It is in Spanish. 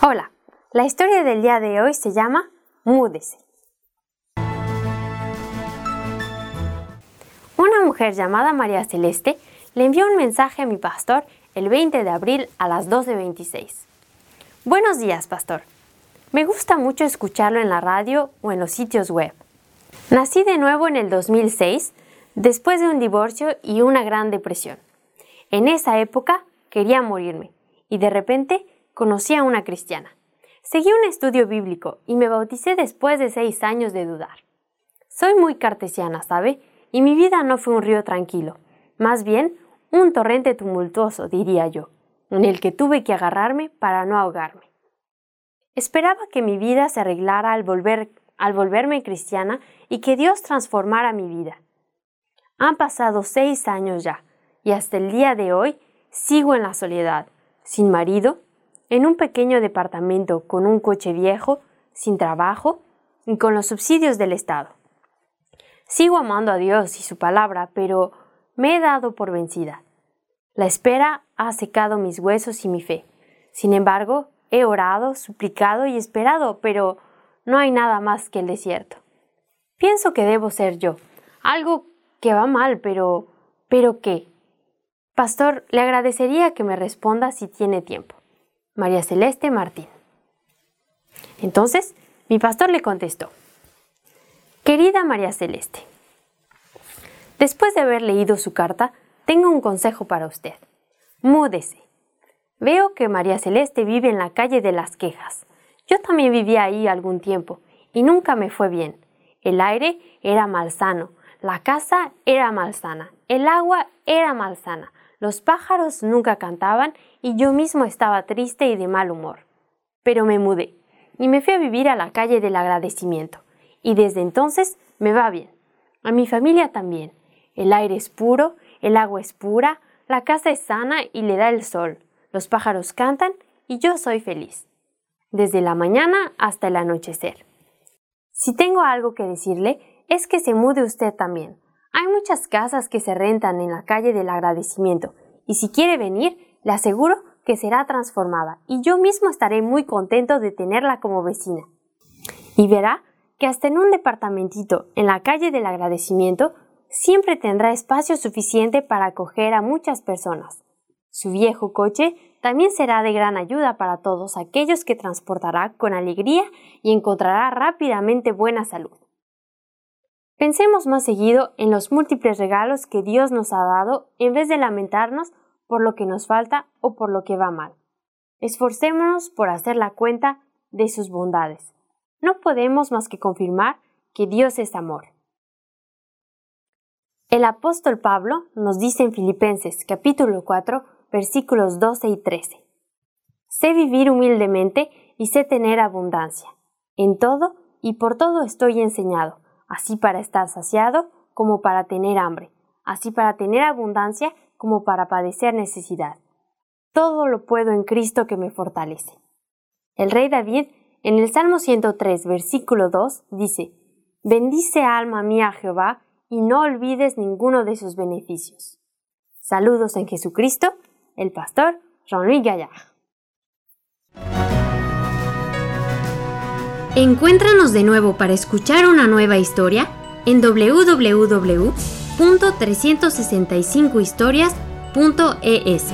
Hola, la historia del día de hoy se llama Múdese. Una mujer llamada María Celeste le envió un mensaje a mi pastor el 20 de abril a las 12.26. Buenos días, pastor. Me gusta mucho escucharlo en la radio o en los sitios web. Nací de nuevo en el 2006, después de un divorcio y una gran depresión. En esa época quería morirme y de repente conocí a una cristiana. Seguí un estudio bíblico y me bauticé después de seis años de dudar. Soy muy cartesiana, ¿sabe? Y mi vida no fue un río tranquilo, más bien un torrente tumultuoso, diría yo, en el que tuve que agarrarme para no ahogarme. Esperaba que mi vida se arreglara al, volver, al volverme cristiana y que Dios transformara mi vida. Han pasado seis años ya, y hasta el día de hoy sigo en la soledad, sin marido, en un pequeño departamento con un coche viejo, sin trabajo y con los subsidios del Estado. Sigo amando a Dios y su palabra, pero me he dado por vencida. La espera ha secado mis huesos y mi fe. Sin embargo, he orado, suplicado y esperado, pero no hay nada más que el desierto. Pienso que debo ser yo. Algo que va mal, pero... ¿Pero qué? Pastor, le agradecería que me responda si tiene tiempo. María Celeste Martín. Entonces, mi pastor le contestó, Querida María Celeste, después de haber leído su carta, tengo un consejo para usted. Múdese. Veo que María Celeste vive en la calle de las quejas. Yo también vivía ahí algún tiempo y nunca me fue bien. El aire era malsano, la casa era malsana, el agua era malsana, los pájaros nunca cantaban y yo mismo estaba triste y de mal humor. Pero me mudé y me fui a vivir a la calle del agradecimiento. Y desde entonces me va bien. A mi familia también. El aire es puro, el agua es pura, la casa es sana y le da el sol. Los pájaros cantan y yo soy feliz. Desde la mañana hasta el anochecer. Si tengo algo que decirle, es que se mude usted también. Hay muchas casas que se rentan en la calle del agradecimiento y si quiere venir, le aseguro que será transformada y yo mismo estaré muy contento de tenerla como vecina. Y verá que hasta en un departamentito en la calle del agradecimiento siempre tendrá espacio suficiente para acoger a muchas personas. Su viejo coche también será de gran ayuda para todos aquellos que transportará con alegría y encontrará rápidamente buena salud. Pensemos más seguido en los múltiples regalos que Dios nos ha dado en vez de lamentarnos por lo que nos falta o por lo que va mal. Esforcémonos por hacer la cuenta de sus bondades. No podemos más que confirmar que Dios es amor. El apóstol Pablo nos dice en Filipenses capítulo 4 versículos 12 y 13. Sé vivir humildemente y sé tener abundancia. En todo y por todo estoy enseñado así para estar saciado como para tener hambre, así para tener abundancia como para padecer necesidad. Todo lo puedo en Cristo que me fortalece. El rey David, en el Salmo 103, versículo 2, dice, Bendice alma mía Jehová y no olvides ninguno de sus beneficios. Saludos en Jesucristo, el pastor Jean-Louis Gaillard. Encuéntranos de nuevo para escuchar una nueva historia en www.365historias.es.